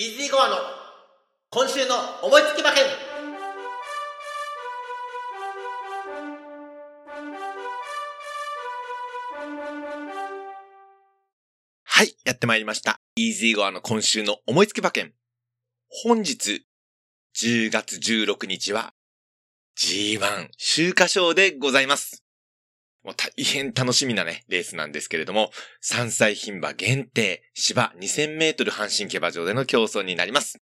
イージーゴアの今週の思いつき馬券はい、やってまいりました。イージーゴアの今週の思いつき馬券。本日、10月16日は G1 秋華賞でございます。もう大変楽しみなね、レースなんですけれども、3歳牝馬限定芝2000メートル阪神競馬場での競争になります。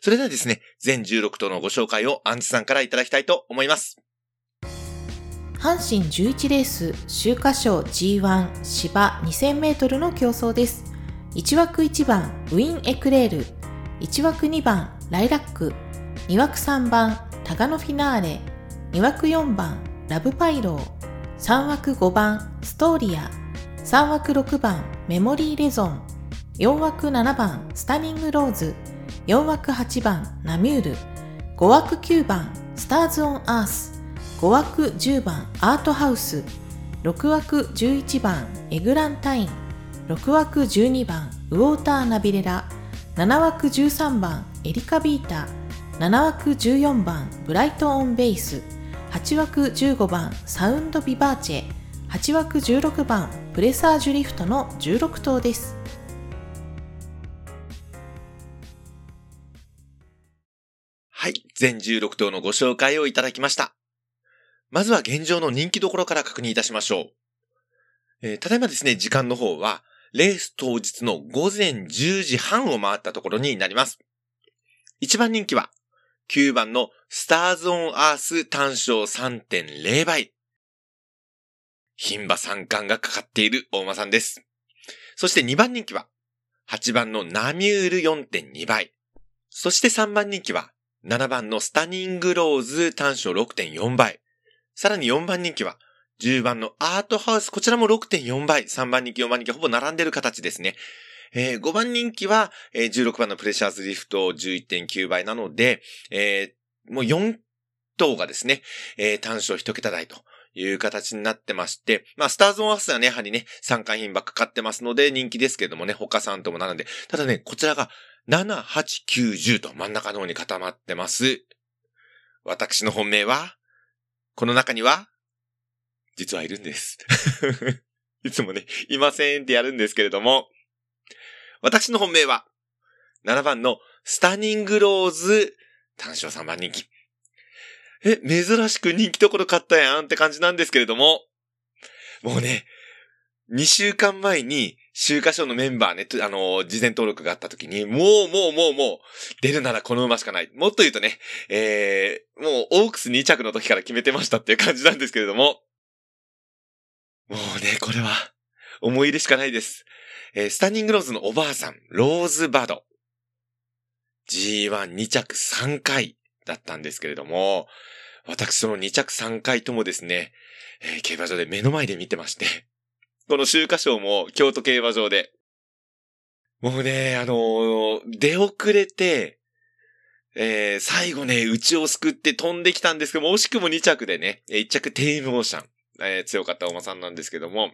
それではですね、全16頭のご紹介をアンチさんからいただきたいと思います。阪神11レース秋華賞 G1 芝 2000m の競争です。1枠1番ウィン・エクレール。1枠2番ライラック。2枠3番タガノフィナーレ。2枠4番ラブパイロー。3枠5番ストーリア。3枠6番メモリーレゾン。4枠7番スタニングローズ。4枠8番ナミュール。5枠9番スターズ・オン・アース。5枠10番アートハウス。6枠11番エグランタイン。6枠12番ウォーターナビレラ。7枠13番エリカビータ。7枠14番ブライトオンベース。8枠15番サウンドビバーチェ8枠16番プレサージュリフトの16頭ですはい、全16頭のご紹介をいただきました。まずは現状の人気どころから確認いたしましょう。えーただいまですね、時間の方は、レース当日の午前10時半を回ったところになります。一番人気は、9番のスターズオンアース単勝3.0倍。牝馬三冠がかかっている大間さんです。そして2番人気は、8番のナミュール4.2倍。そして3番人気は、7番のスタニングローズ単勝6.4倍。さらに4番人気は、10番のアートハウス、こちらも6.4倍。3番人気、4番人気、ほぼ並んでる形ですね。えー5番人気は、えー16番のプレシャーズリフト11.9倍なので、えーもう4頭がですね、えー単勝1桁台という形になってまして、まあ、スターズオンアースはね、やはりね、3回牝馬かかってますので人気ですけれどもね、他3頭も並んで、ただね、こちらが7、8、9、10と真ん中の方に固まってます。私の本命は、この中には、実はいるんです。いつもね、いませんってやるんですけれども、私の本命は、7番のスタニングローズ単勝3番人気。え、珍しく人気ところ買ったやんって感じなんですけれども、もうね、2週間前に、週刊賞のメンバーね、あの事前登録があった時に、もうもうもうもう、出るならこの馬しかない。もっと言うとね、えー、もうオークス2着の時から決めてましたっていう感じなんですけれども、もうね、これは、思い入れしかないです。えースタニングローズのおばあさん、ローズバド。G12 着3回だったんですけれども、私その2着3回ともですね、えー競馬場で目の前で見てまして、この秋華賞も京都競馬場で、もうね、あのー出遅れて、えー最後ね、内をすくって飛んできたんですけども、惜しくも2着でね、1着テイムオーシャン、えー強かったお馬さんなんですけども、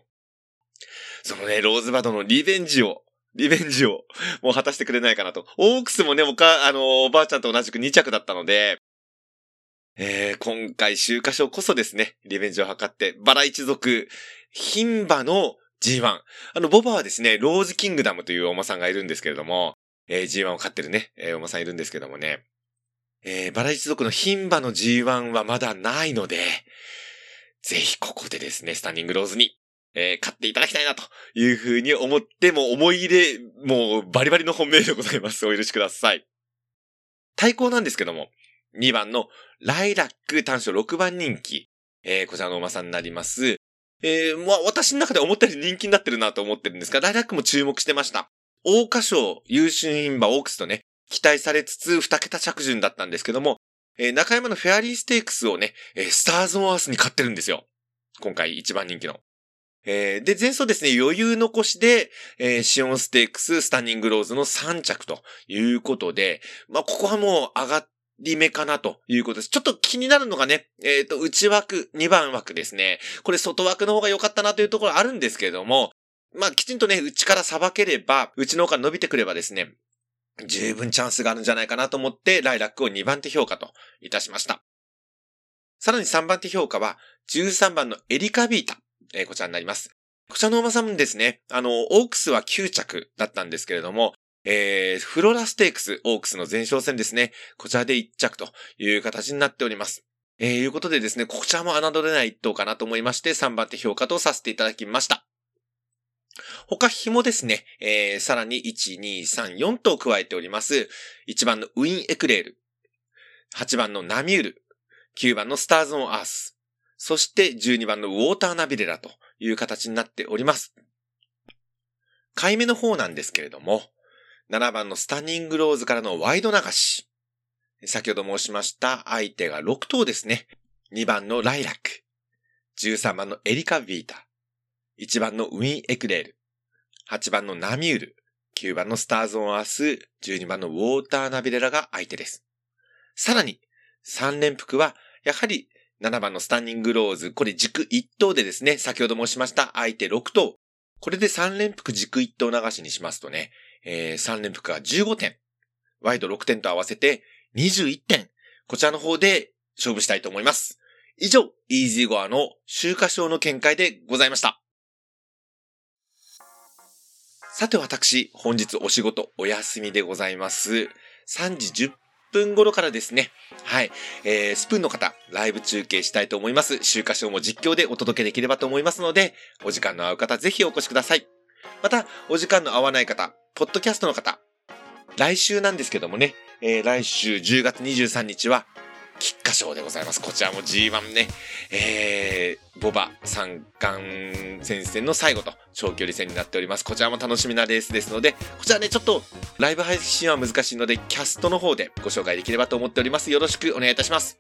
そのね、ローズバードのリベンジを、リベンジを、もう果たしてくれないかなと。オークスもね、おか、あのおばあちゃんと同じく2着だったので、えー今回秋華賞こそですね、リベンジを図って、バラ一族、牝馬の G1。あの、ボバはですね、ローズキングダムというお馬さんがいるんですけれども、えー G1 を飼ってるね、えーお馬さんいるんですけどもね、えーバラ一族の牝馬の G1 はまだないので、ぜひここでですね、スタンディングローズに、えー買っていただきたいなというふうに思っても思い入れ、もうバリバリの本命でございます。お許しください。対抗なんですけども、2番のライラック単勝6番人気。えーこちらのお馬さんになります。えーまあ、私の中で思ったより人気になってるなと思ってるんですが、ライラックも注目してました。桜花賞優秀牝馬オークスとね、期待されつつ2桁着順だったんですけども、えー中山のフェアリーステークスをね、えースターズ・オン・アースに勝ってるんですよ。今回一番人気の。えーで、前走ですね、余裕残しで、えーシオンステークス、スタンニングローズの3着ということで、まあ、ここはもう上がり目かなということです。ちょっと気になるのがね、えっ、と、内枠、2番枠ですね。これ外枠の方が良かったなというところあるんですけれども、まあ、きちんとね、内からさばければ、内の方から伸びてくればですね、十分チャンスがあるんじゃないかなと思って、ライラックを2番手評価といたしました。さらに3番手評価は、13番のエリカビータ。えー、こちらになります。こちらの馬さんですね、あの、オークスは9着だったんですけれども、えー、フロラステークス、オークスの前哨戦ですね。こちらで1着という形になっております。えー、いうことでですね、こちらも侮れない一頭かなと思いまして、3番手評価とさせていただきました。他紐ですね、えー、さらに1、2、3、4頭加えております。1番のウィン・エクレール。8番のナミュール。9番のスターズ・オン・アース。そして12番のウォーターナビレラという形になっております。回目の方なんですけれども、7番のスタンニングローズからのワイド流し。先ほど申しました相手が6頭ですね。2番のライラック。13番のエリカ・ビータ。1番のウィン・エクレール。8番のナミュール。9番のスターズ・オン・アース。12番のウォーター・ナビレラが相手です。さらに、3連複は、やはり7番のスタンニングローズ、これ軸1頭でですね、先ほど申しました相手6頭。これで3連複軸1頭流しにしますとね、えー、3連複が15点。ワイド6点と合わせて21点。こちらの方で勝負したいと思います。以上、イージーゴアの週華賞の見解でございました。さて私、本日お仕事お休みでございます。3時10分頃からですね、はい、えー、スプーンの方、ライブ中継したいと思います。週刊賞も実況でお届けできればと思いますので、お時間の合う方、ぜひお越しください。また、お時間の合わない方、ポッドキャストの方、来週なんですけどもね、えー、来週10月23日は、賞でございます。こちらも G1 ね、えー、ボバ三冠戦線の最後と長距離戦になっております。こちらも楽しみなレースですので、こちらね、ちょっとライブ配信は難しいので、キャストの方でご紹介できればと思っております。よろしくお願いいたします。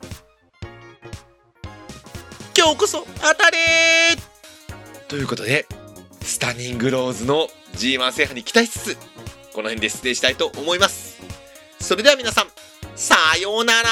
今日こそ当たれということで、スタニングローズの G1 制覇に期待しつつ、この辺で失礼したいと思います。それでは皆さん、さようなら